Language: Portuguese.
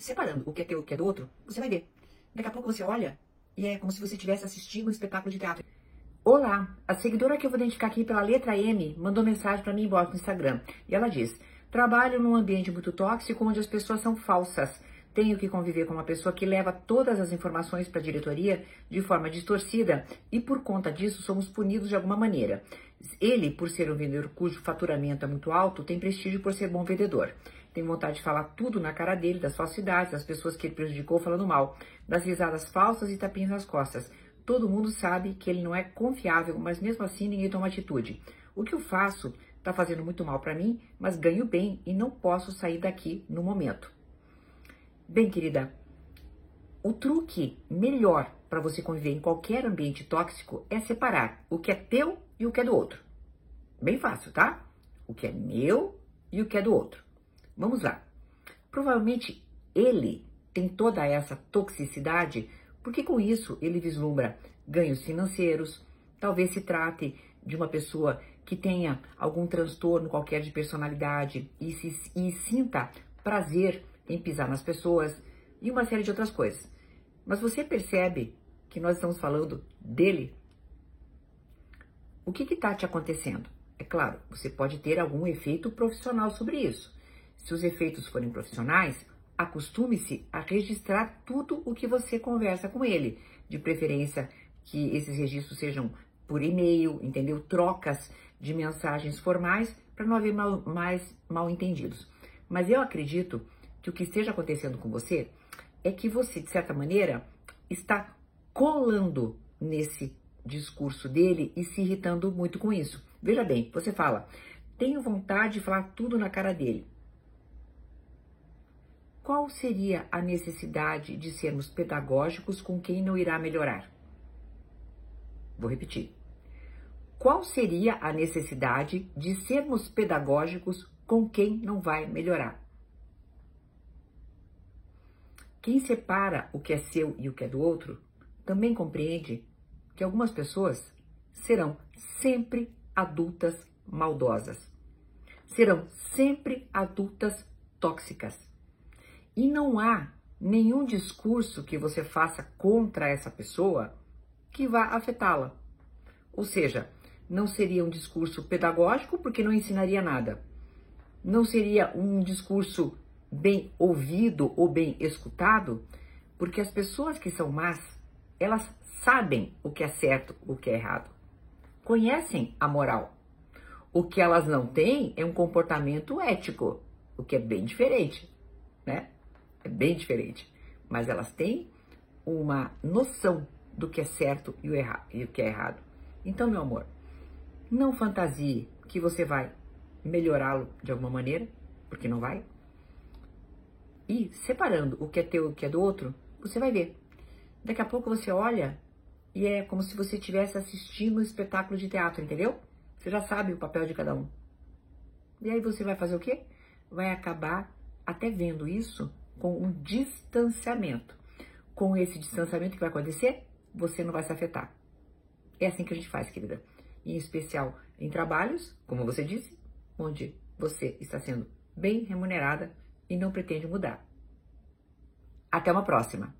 separando o que é teu e o que é do outro, você vai ver. Daqui a pouco você olha e é como se você estivesse assistindo um espetáculo de teatro. Olá, a seguidora que eu vou identificar aqui pela letra M mandou mensagem para mim embora no Instagram. E ela diz: Trabalho num ambiente muito tóxico onde as pessoas são falsas. Tenho que conviver com uma pessoa que leva todas as informações para a diretoria de forma distorcida e por conta disso somos punidos de alguma maneira. Ele, por ser um vendedor cujo faturamento é muito alto, tem prestígio por ser bom vendedor. Tem vontade de falar tudo na cara dele, das falsidades, das pessoas que ele prejudicou falando mal, das risadas falsas e tapinhas nas costas. Todo mundo sabe que ele não é confiável, mas mesmo assim ninguém toma atitude. O que eu faço está fazendo muito mal para mim, mas ganho bem e não posso sair daqui no momento. Bem, querida, o truque melhor para você conviver em qualquer ambiente tóxico é separar o que é teu e o que é do outro. Bem fácil, tá? O que é meu e o que é do outro. Vamos lá. Provavelmente ele tem toda essa toxicidade porque com isso ele vislumbra ganhos financeiros, talvez se trate de uma pessoa que tenha algum transtorno qualquer de personalidade e, se, e sinta prazer em pisar nas pessoas e uma série de outras coisas. Mas você percebe que nós estamos falando dele? O que está te acontecendo? É claro, você pode ter algum efeito profissional sobre isso. Se os efeitos forem profissionais, acostume-se a registrar tudo o que você conversa com ele, de preferência que esses registros sejam por e-mail, entendeu? Trocas de mensagens formais para não haver mal, mais mal entendidos. Mas eu acredito que o que esteja acontecendo com você é que você, de certa maneira, está colando nesse discurso dele e se irritando muito com isso. Veja bem, você fala, tenho vontade de falar tudo na cara dele. Qual seria a necessidade de sermos pedagógicos com quem não irá melhorar? Vou repetir. Qual seria a necessidade de sermos pedagógicos com quem não vai melhorar? Quem separa o que é seu e o que é do outro também compreende que algumas pessoas serão sempre adultas maldosas, serão sempre adultas tóxicas. E não há nenhum discurso que você faça contra essa pessoa que vá afetá-la. Ou seja, não seria um discurso pedagógico porque não ensinaria nada. Não seria um discurso bem ouvido ou bem escutado, porque as pessoas que são más, elas sabem o que é certo, o que é errado. Conhecem a moral. O que elas não têm é um comportamento ético, o que é bem diferente, né? É bem diferente. Mas elas têm uma noção do que é certo e o, e o que é errado. Então, meu amor, não fantasie que você vai melhorá-lo de alguma maneira, porque não vai. E separando o que é teu e o que é do outro, você vai ver. Daqui a pouco você olha e é como se você estivesse assistindo um espetáculo de teatro, entendeu? Você já sabe o papel de cada um. E aí você vai fazer o quê? Vai acabar até vendo isso com um distanciamento. Com esse distanciamento que vai acontecer, você não vai se afetar. É assim que a gente faz, querida. Em especial em trabalhos, como você disse, onde você está sendo bem remunerada e não pretende mudar. Até uma próxima!